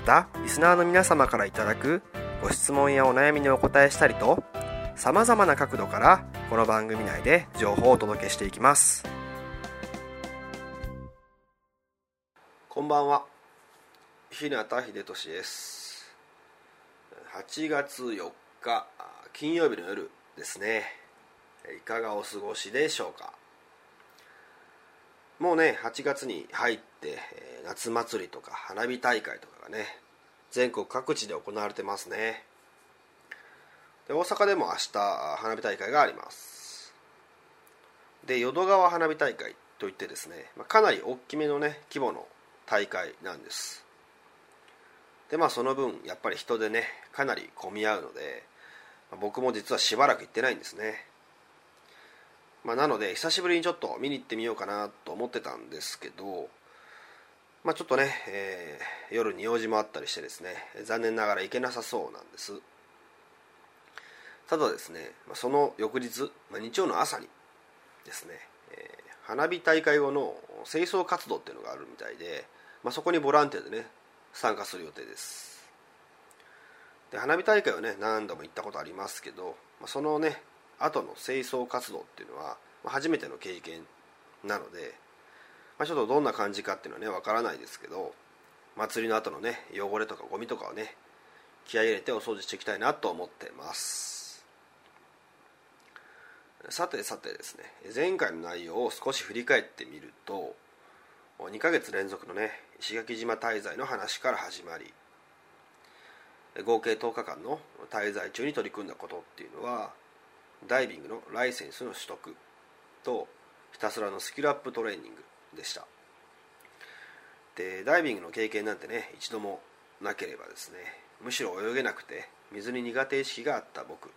またリスナーの皆様からいただくご質問やお悩みにお答えしたりとさまざまな角度からこの番組内で情報をお届けしていきます。こんばんは。日向秀俊です。8月4日金曜日の夜ですね。いかがお過ごしでしょうか？もうね8月に入って夏祭りとか花火大会とかがね全国各地で行われてますね。で大阪でも明日花火大会があります。で淀川花火大会といってですねかなり大きめのね規模の大会なんです。でまあその分やっぱり人でねかなり混み合うので僕も実はしばらく行ってないんですね。まあ、なので久しぶりにちょっと見に行ってみようかなと思ってたんですけど、まあ、ちょっとね、えー、夜に用事もあったりしてですね残念ながら行けなさそうなんです。ただですねその翌日、まあ、日曜の朝にですね、えー、花火大会後の清掃活動っていうのがあるみたいで、まあ、そこにボランティアでね参加する予定です。で花火大会はね何度も行ったことありますけど、まあ、そのね後の清掃活動っていうのは初めての経験なので、まあ、ちょっとどんな感じかっていうのはねわからないですけど祭りの後のね汚れとかゴミとかをね気合入れてお掃除していきたいなと思ってます。さてさてですね前回の内容を少し振り返ってみると2ヶ月連続のね石垣島滞在の話から始まり合計10日間の滞在中に取り組んだことっていうのはダイビングのライセンスの取得とひたすらのスキルアップトレーニングでした。でダイビングの経験なんてね一度もなければですねむしろ泳げなくて水に苦手意識があった僕。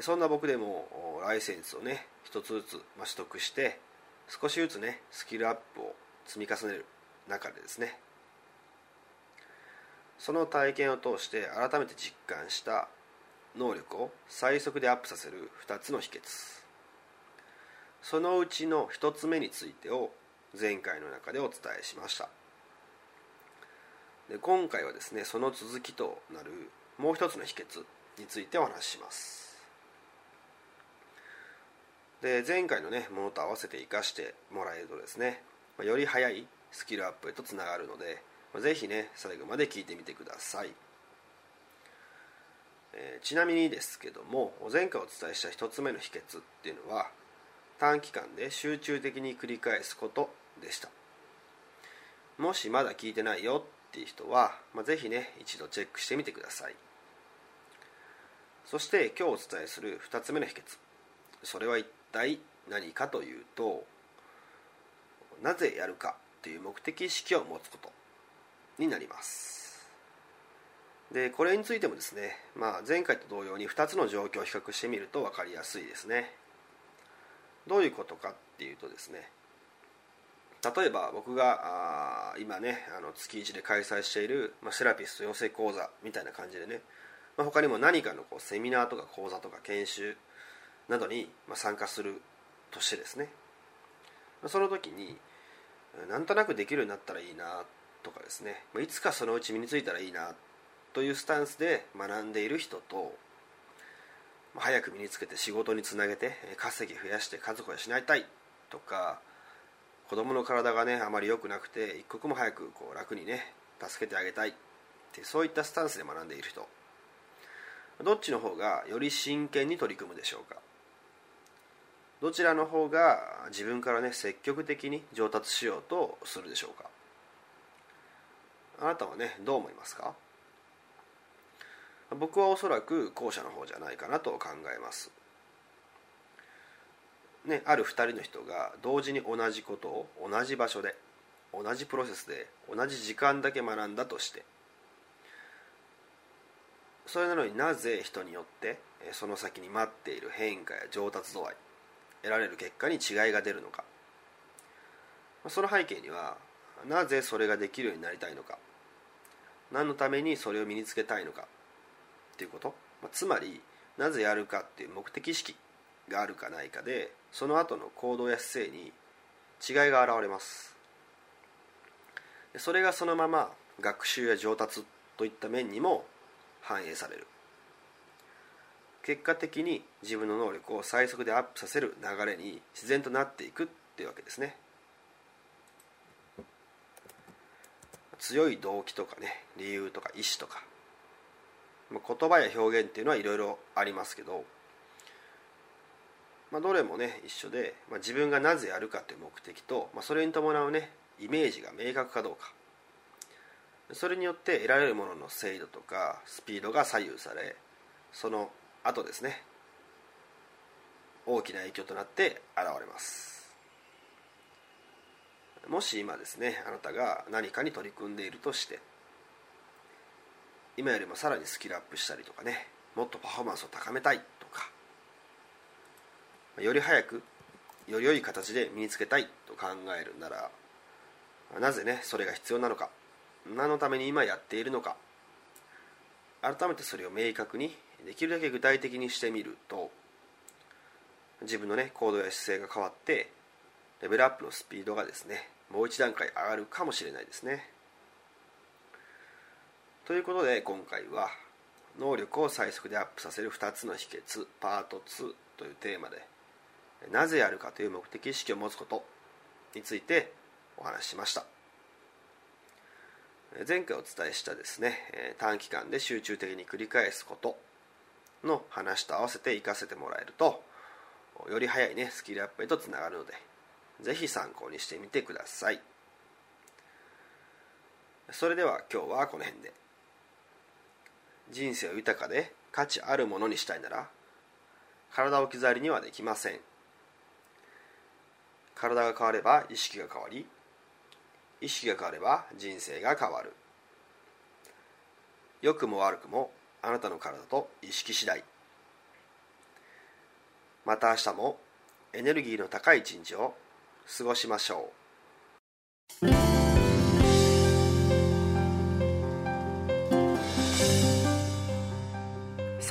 そんな僕でもライセンスをね一つずつ取得して少しずつねスキルアップを積み重ねる中でですねその体験を通して改めて実感した能力を最速でアップさせる2つの秘訣。そのうちの1つ目についてを前回の中でお伝えしました。で今回はですねその続きとなるもう一つの秘訣についてお話しします。で前回のねものと合わせて生かしてもらえるとですねより早いスキルアップへとつながるので是非ね最後まで聞いてみてください。えー、ちなみにですけども前回お伝えした1つ目の秘訣っていうのは短期間で集中的に繰り返すことでした。もしまだ聞いてないよっていう人は、まあ、ぜひね一度チェックしてみてください。そして今日お伝えする2つ目の秘訣。それは一体何かというとなぜやるかという目的意識を持つことになります。でこれについてもですね、まあ、前回と同様に2つの状況を比較してみると分かりやすいですね。どういうことかっていうとですね例えば僕があ今ねあの月1で開催している、まあ、セラピスト養成講座みたいな感じでね、まあ、他にも何かのこうセミナーとか講座とか研修などに、ま、参加するとしてですねその時になんとなくできるようになったらいいなとかですねいつかそのうち身についたらいいなというスタンスで学んでいる人と早く身につけて仕事につなげて稼ぎ増やして家族を養いたいとか子供の体がねあまり良くなくて一刻も早くこう楽にね助けてあげたいってそういったスタンスで学んでいる人。どっちの方がより真剣に取り組むでしょうか。どちらの方が自分からね積極的に上達しようとするでしょうか。あなたはねどう思いますか？僕はおそらく後者の方じゃないかなと考えます。ね、ある2人の人が同時に同じことを同じ場所で同じプロセスで同じ時間だけ学んだとしてそれなのになぜ人によってその先に待っている変化や上達度合い得られる結果に違いが出るのか。その背景にはなぜそれができるようになりたいのか。何のためにそれを身につけたいのか。っていうこと？まあつまりなぜやるかっていう目的意識があるかないかでその後の行動や姿勢に違いが現れます。それがそのまま学習や上達といった面にも反映される。結果的に自分の能力を最速でアップさせる流れに自然となっていくっていうわけですね。強い動機とかね理由とか意思とか言葉や表現っていうのはいろいろありますけど、まあ、どれもね一緒で、まあ、自分がなぜやるかという目的と、まあ、それに伴うねイメージが明確かどうか。それによって得られるものの精度とかスピードが左右されその後ですね大きな影響となって現れます。もし今ですねあなたが何かに取り組んでいるとして今よりもさらにスキルアップしたりとかねもっとパフォーマンスを高めたいとかより早くより良い形で身につけたいと考えるならなぜねそれが必要なのか何のために今やっているのか改めてそれを明確にできるだけ具体的にしてみると自分のね行動や姿勢が変わってレベルアップのスピードがですねもう一段階上がるかもしれないですね。ということで今回は能力を最速でアップさせる2つの秘訣パート2というテーマでなぜやるかという目的意識を持つことについてお話ししました。前回お伝えしたですね短期間で集中的に繰り返すことの話と合わせて活かせてもらえるとより早いねスキルアップへとつながるのでぜひ参考にしてみてください。それでは今日はこの辺で。人生を豊かで価値あるものにしたいなら体を置き去りにはできません。体が変われば意識が変わり意識が変われば人生が変わる。良くも悪くもあなたの体と意識次第。また明日もエネルギーの高い一日を過ごしましょう。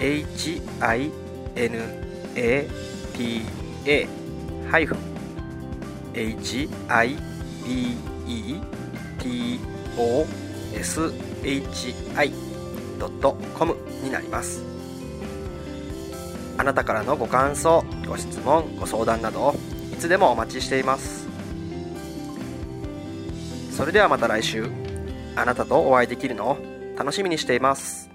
hinata ハイフン hibe toshi.com になります。あなたからのご感想ご質問ご相談などいつでもお待ちしています。それではまた来週。あなたとお会いできるのを楽しみにしています。